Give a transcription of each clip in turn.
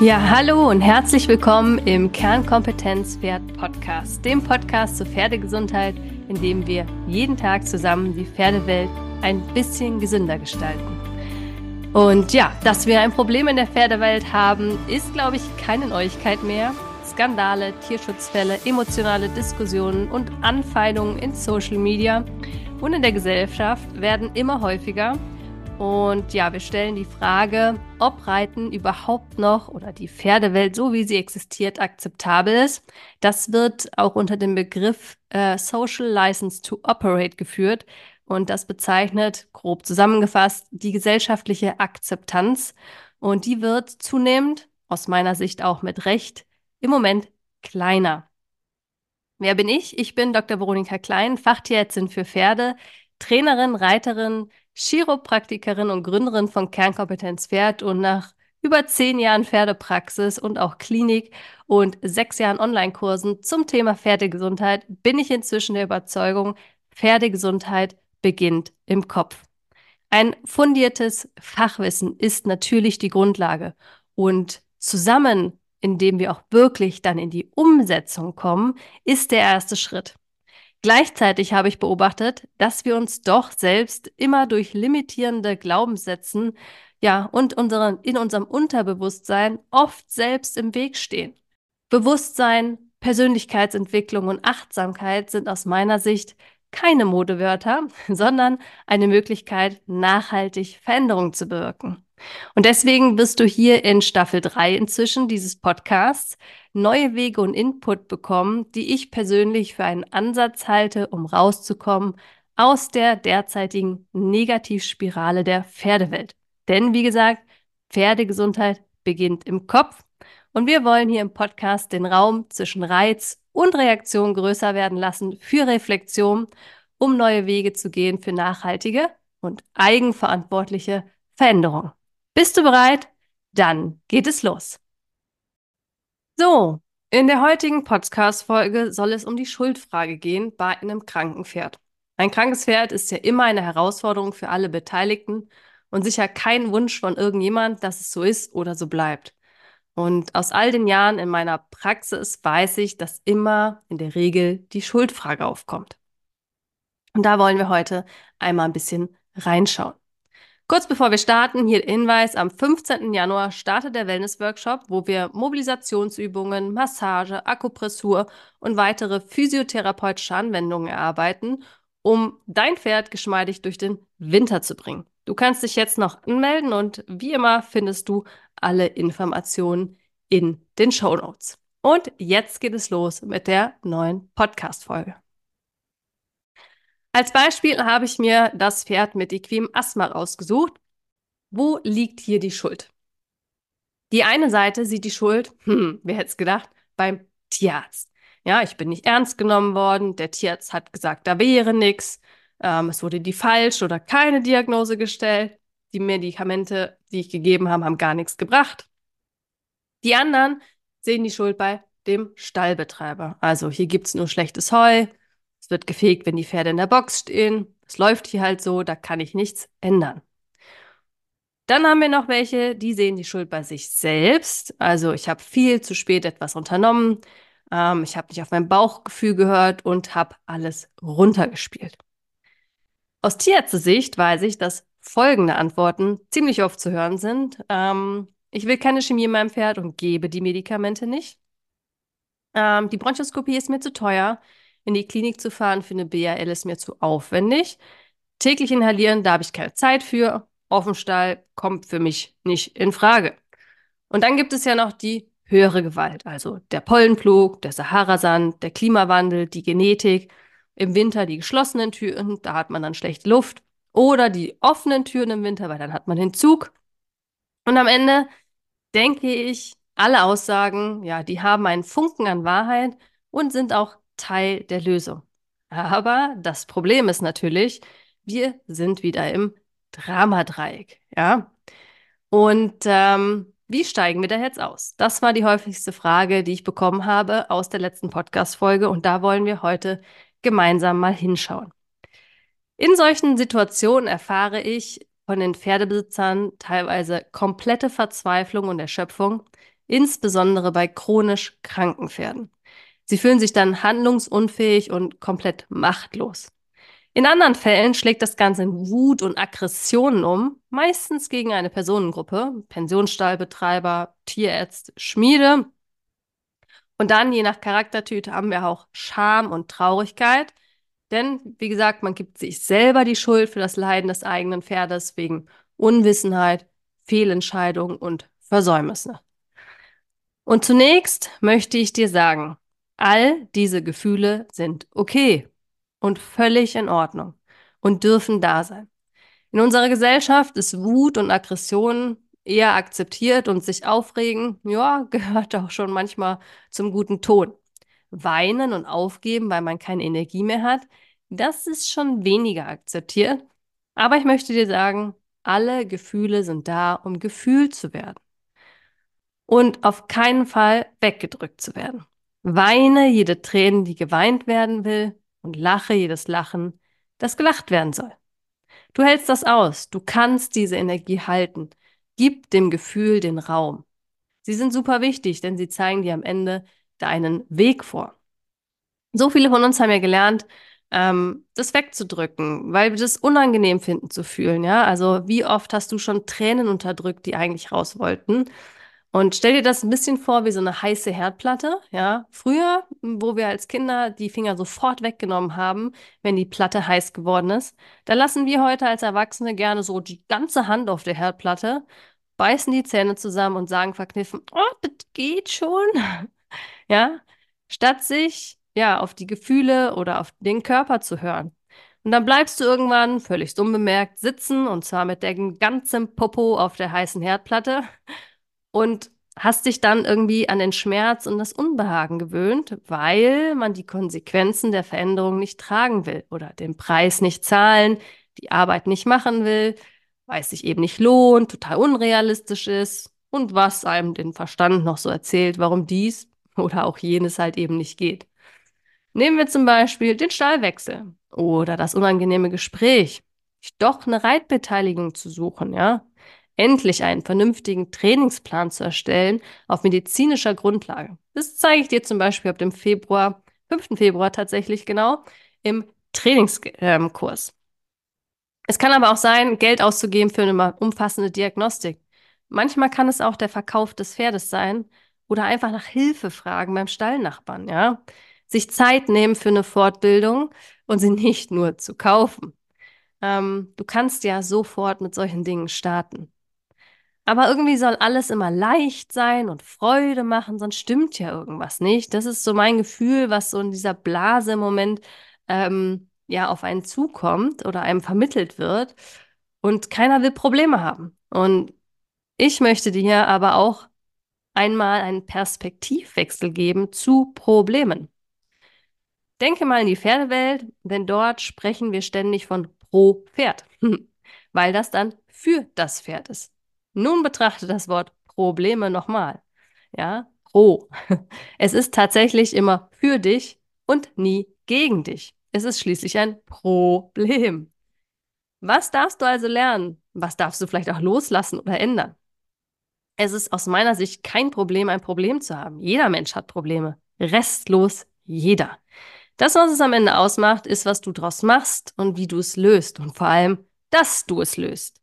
Ja, hallo und herzlich willkommen im Kernkompetenz Pferd Podcast, dem Podcast zur Pferdegesundheit, in dem wir jeden Tag zusammen die Pferdewelt ein bisschen gesünder gestalten. Und ja, dass wir ein Problem in der Pferdewelt haben, ist, glaube ich, keine Neuigkeit mehr. Skandale, Tierschutzfälle, emotionale Diskussionen und Anfeindungen in Social Media und in der Gesellschaft werden immer häufiger und ja, wir stellen die Frage, ob Reiten überhaupt noch oder die Pferdewelt, so wie sie existiert, akzeptabel ist. Das wird auch unter dem Begriff äh, Social License to Operate geführt. Und das bezeichnet, grob zusammengefasst, die gesellschaftliche Akzeptanz. Und die wird zunehmend, aus meiner Sicht auch mit Recht, im Moment kleiner. Wer bin ich? Ich bin Dr. Veronika Klein, Fachtierärztin für Pferde, Trainerin, Reiterin, Chiropraktikerin und Gründerin von Kernkompetenz Pferd und nach über zehn Jahren Pferdepraxis und auch Klinik und sechs Jahren Online-Kursen zum Thema Pferdegesundheit bin ich inzwischen der Überzeugung, Pferdegesundheit beginnt im Kopf. Ein fundiertes Fachwissen ist natürlich die Grundlage und zusammen, indem wir auch wirklich dann in die Umsetzung kommen, ist der erste Schritt. Gleichzeitig habe ich beobachtet, dass wir uns doch selbst immer durch limitierende Glaubenssätzen, ja, und unseren, in unserem Unterbewusstsein oft selbst im Weg stehen. Bewusstsein, Persönlichkeitsentwicklung und Achtsamkeit sind aus meiner Sicht keine Modewörter, sondern eine Möglichkeit, nachhaltig Veränderungen zu bewirken. Und deswegen wirst du hier in Staffel 3 inzwischen dieses Podcasts neue Wege und Input bekommen, die ich persönlich für einen Ansatz halte, um rauszukommen aus der derzeitigen Negativspirale der Pferdewelt. Denn wie gesagt, Pferdegesundheit beginnt im Kopf und wir wollen hier im Podcast den Raum zwischen Reiz und Reaktion größer werden lassen für Reflexion, um neue Wege zu gehen für nachhaltige und eigenverantwortliche Veränderung. Bist du bereit? Dann geht es los. So, in der heutigen Podcast-Folge soll es um die Schuldfrage gehen bei einem kranken Pferd. Ein krankes Pferd ist ja immer eine Herausforderung für alle Beteiligten und sicher kein Wunsch von irgendjemand, dass es so ist oder so bleibt. Und aus all den Jahren in meiner Praxis weiß ich, dass immer in der Regel die Schuldfrage aufkommt. Und da wollen wir heute einmal ein bisschen reinschauen. Kurz bevor wir starten, hier Hinweis, am 15. Januar startet der Wellness-Workshop, wo wir Mobilisationsübungen, Massage, Akupressur und weitere physiotherapeutische Anwendungen erarbeiten, um dein Pferd geschmeidig durch den Winter zu bringen. Du kannst dich jetzt noch anmelden und wie immer findest du alle Informationen in den Show Notes. Und jetzt geht es los mit der neuen Podcast-Folge. Als Beispiel habe ich mir das Pferd mit equem Asthma rausgesucht. Wo liegt hier die Schuld? Die eine Seite sieht die Schuld, hm, wer hätte es gedacht, beim Tierarzt. Ja, ich bin nicht ernst genommen worden, der Tierarzt hat gesagt, da wäre nichts, ähm, es wurde die falsche oder keine Diagnose gestellt, die Medikamente, die ich gegeben habe, haben gar nichts gebracht. Die anderen sehen die Schuld bei dem Stallbetreiber. Also hier gibt es nur schlechtes Heu, es wird gefegt, wenn die Pferde in der Box stehen. Es läuft hier halt so, da kann ich nichts ändern. Dann haben wir noch welche, die sehen die Schuld bei sich selbst. Also ich habe viel zu spät etwas unternommen. Ähm, ich habe nicht auf mein Bauchgefühl gehört und habe alles runtergespielt. Aus Tierärzte-Sicht weiß ich, dass folgende Antworten ziemlich oft zu hören sind. Ähm, ich will keine Chemie in meinem Pferd und gebe die Medikamente nicht. Ähm, die Bronchoskopie ist mir zu teuer in die Klinik zu fahren für eine BAL ist mir zu aufwendig. Täglich inhalieren, da habe ich keine Zeit für. Offenstall kommt für mich nicht in Frage. Und dann gibt es ja noch die höhere Gewalt, also der Pollenflug, der Saharasand, der Klimawandel, die Genetik, im Winter die geschlossenen Türen, da hat man dann schlechte Luft, oder die offenen Türen im Winter, weil dann hat man den Zug. Und am Ende denke ich, alle Aussagen, ja, die haben einen Funken an Wahrheit und sind auch Teil der Lösung. Aber das Problem ist natürlich, wir sind wieder im Dramadreieck, ja. Und ähm, wie steigen wir da jetzt aus? Das war die häufigste Frage, die ich bekommen habe aus der letzten Podcast-Folge und da wollen wir heute gemeinsam mal hinschauen. In solchen Situationen erfahre ich von den Pferdebesitzern teilweise komplette Verzweiflung und Erschöpfung, insbesondere bei chronisch kranken Pferden. Sie fühlen sich dann handlungsunfähig und komplett machtlos. In anderen Fällen schlägt das Ganze in Wut und Aggressionen um, meistens gegen eine Personengruppe, Pensionsstallbetreiber, Tierärzte, Schmiede. Und dann, je nach Charaktertüte, haben wir auch Scham und Traurigkeit. Denn, wie gesagt, man gibt sich selber die Schuld für das Leiden des eigenen Pferdes wegen Unwissenheit, Fehlentscheidungen und Versäumnisse. Und zunächst möchte ich dir sagen, all diese Gefühle sind okay und völlig in Ordnung und dürfen da sein. In unserer Gesellschaft ist Wut und Aggression eher akzeptiert und sich aufregen, ja, gehört auch schon manchmal zum guten Ton. Weinen und aufgeben, weil man keine Energie mehr hat, das ist schon weniger akzeptiert. Aber ich möchte dir sagen, alle Gefühle sind da, um gefühlt zu werden. Und auf keinen Fall weggedrückt zu werden. Weine jede Träne, die geweint werden will, und lache jedes Lachen, das gelacht werden soll. Du hältst das aus, du kannst diese Energie halten. Gib dem Gefühl den Raum. Sie sind super wichtig, denn sie zeigen dir am Ende deinen Weg vor. So viele von uns haben ja gelernt, ähm, das wegzudrücken, weil wir das unangenehm finden zu fühlen, ja. Also wie oft hast du schon Tränen unterdrückt, die eigentlich raus wollten? Und stell dir das ein bisschen vor wie so eine heiße Herdplatte, ja. Früher, wo wir als Kinder die Finger sofort weggenommen haben, wenn die Platte heiß geworden ist, da lassen wir heute als Erwachsene gerne so die ganze Hand auf der Herdplatte, beißen die Zähne zusammen und sagen verkniffen, oh, das geht schon, ja. Statt sich, ja, auf die Gefühle oder auf den Körper zu hören. Und dann bleibst du irgendwann völlig unbemerkt sitzen und zwar mit dem ganzen Popo auf der heißen Herdplatte und hast dich dann irgendwie an den Schmerz und das Unbehagen gewöhnt, weil man die Konsequenzen der Veränderung nicht tragen will oder den Preis nicht zahlen, die Arbeit nicht machen will, weil es sich eben nicht lohnt, total unrealistisch ist und was einem den Verstand noch so erzählt, warum dies oder auch jenes halt eben nicht geht. Nehmen wir zum Beispiel den Stallwechsel oder das unangenehme Gespräch, doch eine Reitbeteiligung zu suchen, ja endlich einen vernünftigen Trainingsplan zu erstellen auf medizinischer Grundlage. Das zeige ich dir zum Beispiel ab dem Februar, 5. Februar tatsächlich genau, im Trainingskurs. Es kann aber auch sein, Geld auszugeben für eine umfassende Diagnostik. Manchmal kann es auch der Verkauf des Pferdes sein oder einfach nach Hilfe fragen beim Stallnachbarn, ja. Sich Zeit nehmen für eine Fortbildung und sie nicht nur zu kaufen. Ähm, du kannst ja sofort mit solchen Dingen starten. Aber irgendwie soll alles immer leicht sein und Freude machen, sonst stimmt ja irgendwas nicht. Das ist so mein Gefühl, was so in dieser Blase im Moment ähm, ja auf einen zukommt oder einem vermittelt wird. Und keiner will Probleme haben. Und ich möchte dir aber auch einmal einen Perspektivwechsel geben zu Problemen. Denke mal in die Pferdewelt, denn dort sprechen wir ständig von pro Pferd, weil das dann für das Pferd ist. Nun betrachte das Wort Probleme nochmal. Ja, pro. Es ist tatsächlich immer für dich und nie gegen dich. Es ist schließlich ein Problem. Was darfst du also lernen? Was darfst du vielleicht auch loslassen oder ändern? Es ist aus meiner Sicht kein Problem, ein Problem zu haben. Jeder Mensch hat Probleme. Restlos jeder. Das, was es am Ende ausmacht, ist, was du draus machst und wie du es löst und vor allem, dass du es löst.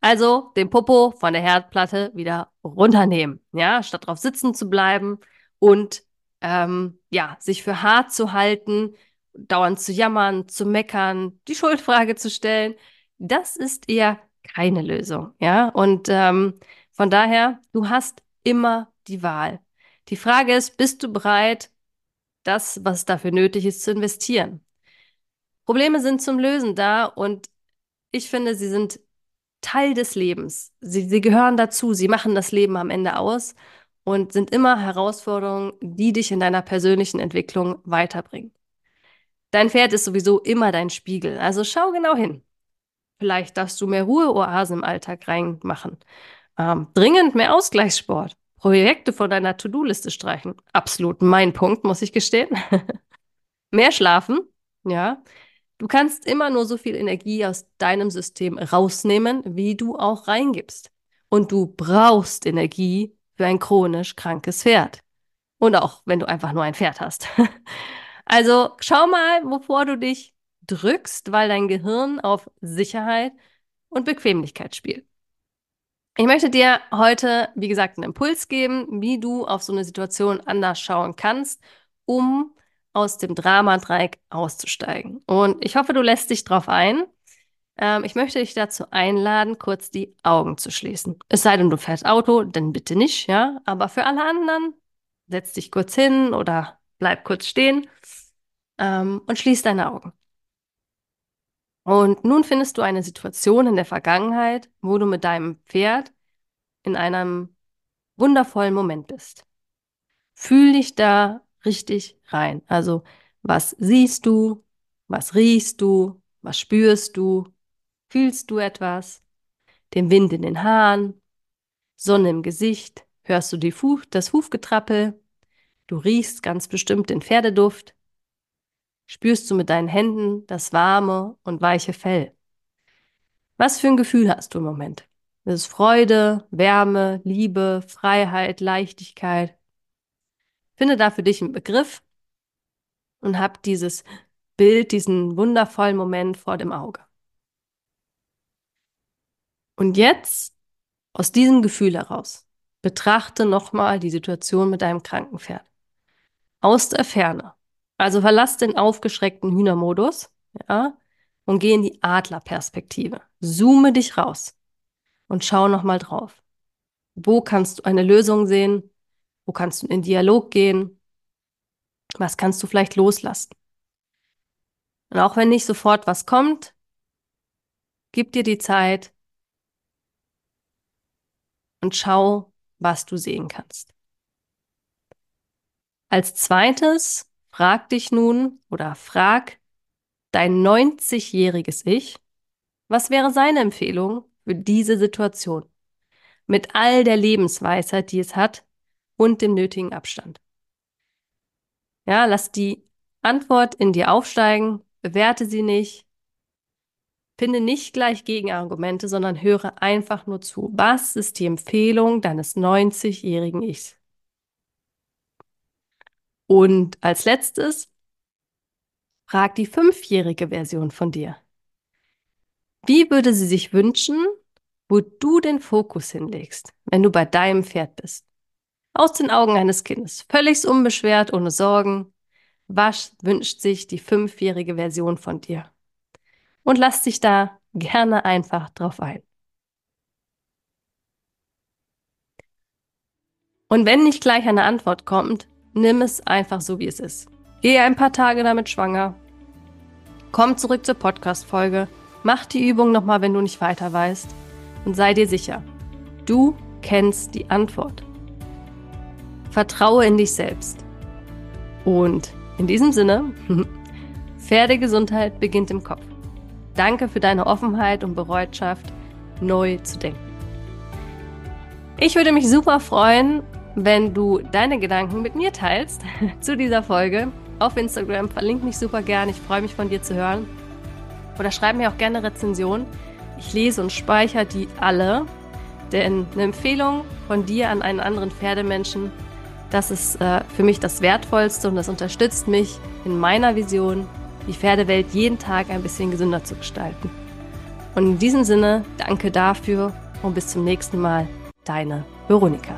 Also den Popo von der Herdplatte wieder runternehmen, ja, statt drauf sitzen zu bleiben und ähm, ja, sich für hart zu halten, dauernd zu jammern, zu meckern, die Schuldfrage zu stellen. Das ist eher keine Lösung, ja. Und ähm, von daher, du hast immer die Wahl. Die Frage ist, bist du bereit, das, was dafür nötig ist, zu investieren? Probleme sind zum Lösen da und ich finde, sie sind Teil des Lebens. Sie, sie gehören dazu, sie machen das Leben am Ende aus und sind immer Herausforderungen, die dich in deiner persönlichen Entwicklung weiterbringen. Dein Pferd ist sowieso immer dein Spiegel, also schau genau hin. Vielleicht darfst du mehr Ruheoasen im Alltag reinmachen. Ähm, dringend mehr Ausgleichssport. Projekte von deiner To-Do-Liste streichen. Absolut mein Punkt, muss ich gestehen. mehr schlafen, ja. Du kannst immer nur so viel Energie aus deinem System rausnehmen, wie du auch reingibst. Und du brauchst Energie für ein chronisch krankes Pferd. Und auch wenn du einfach nur ein Pferd hast. also schau mal, wovor du dich drückst, weil dein Gehirn auf Sicherheit und Bequemlichkeit spielt. Ich möchte dir heute, wie gesagt, einen Impuls geben, wie du auf so eine Situation anders schauen kannst, um aus dem Dramadreieck auszusteigen. Und ich hoffe, du lässt dich drauf ein. Ähm, ich möchte dich dazu einladen, kurz die Augen zu schließen. Es sei denn, du fährst Auto, dann bitte nicht, ja. Aber für alle anderen, setz dich kurz hin oder bleib kurz stehen ähm, und schließ deine Augen. Und nun findest du eine Situation in der Vergangenheit, wo du mit deinem Pferd in einem wundervollen Moment bist. Fühl dich da richtig rein. Also, was siehst du? Was riechst du? Was spürst du? Fühlst du etwas? Den Wind in den Haaren? Sonne im Gesicht? Hörst du Fu das Hufgetrappel? Du riechst ganz bestimmt den Pferdeduft spürst du mit deinen Händen das warme und weiche Fell. Was für ein Gefühl hast du im Moment? Ist es Freude, Wärme, Liebe, Freiheit, Leichtigkeit? Finde da für dich einen Begriff und hab dieses Bild, diesen wundervollen Moment vor dem Auge. Und jetzt, aus diesem Gefühl heraus, betrachte nochmal die Situation mit deinem Krankenpferd. Aus der Ferne. Also verlass den aufgeschreckten Hühnermodus, ja, und geh in die Adlerperspektive. Zoome dich raus und schau nochmal drauf. Wo kannst du eine Lösung sehen? Wo kannst du in Dialog gehen? Was kannst du vielleicht loslassen? Und auch wenn nicht sofort was kommt, gib dir die Zeit und schau, was du sehen kannst. Als zweites Frag dich nun oder frag dein 90-jähriges Ich, was wäre seine Empfehlung für diese Situation? Mit all der Lebensweisheit, die es hat und dem nötigen Abstand. Ja, lass die Antwort in dir aufsteigen, bewerte sie nicht, finde nicht gleich Gegenargumente, sondern höre einfach nur zu. Was ist die Empfehlung deines 90-jährigen Ichs? Und als letztes, frag die fünfjährige Version von dir. Wie würde sie sich wünschen, wo du den Fokus hinlegst, wenn du bei deinem Pferd bist? Aus den Augen eines Kindes, völlig unbeschwert, ohne Sorgen. Was wünscht sich die fünfjährige Version von dir? Und lass dich da gerne einfach drauf ein. Und wenn nicht gleich eine Antwort kommt, Nimm es einfach so, wie es ist. Gehe ein paar Tage damit schwanger. Komm zurück zur Podcast-Folge. Mach die Übung nochmal, wenn du nicht weiter weißt. Und sei dir sicher, du kennst die Antwort. Vertraue in dich selbst. Und in diesem Sinne, Pferdegesundheit beginnt im Kopf. Danke für deine Offenheit und Bereitschaft, neu zu denken. Ich würde mich super freuen, wenn du deine Gedanken mit mir teilst zu dieser Folge auf Instagram. Verlink mich super gern. Ich freue mich von dir zu hören. Oder schreib mir auch gerne Rezensionen. Ich lese und speichere die alle. Denn eine Empfehlung von dir an einen anderen Pferdemenschen, das ist äh, für mich das Wertvollste und das unterstützt mich in meiner Vision, die Pferdewelt jeden Tag ein bisschen gesünder zu gestalten. Und in diesem Sinne, danke dafür und bis zum nächsten Mal, deine Veronika.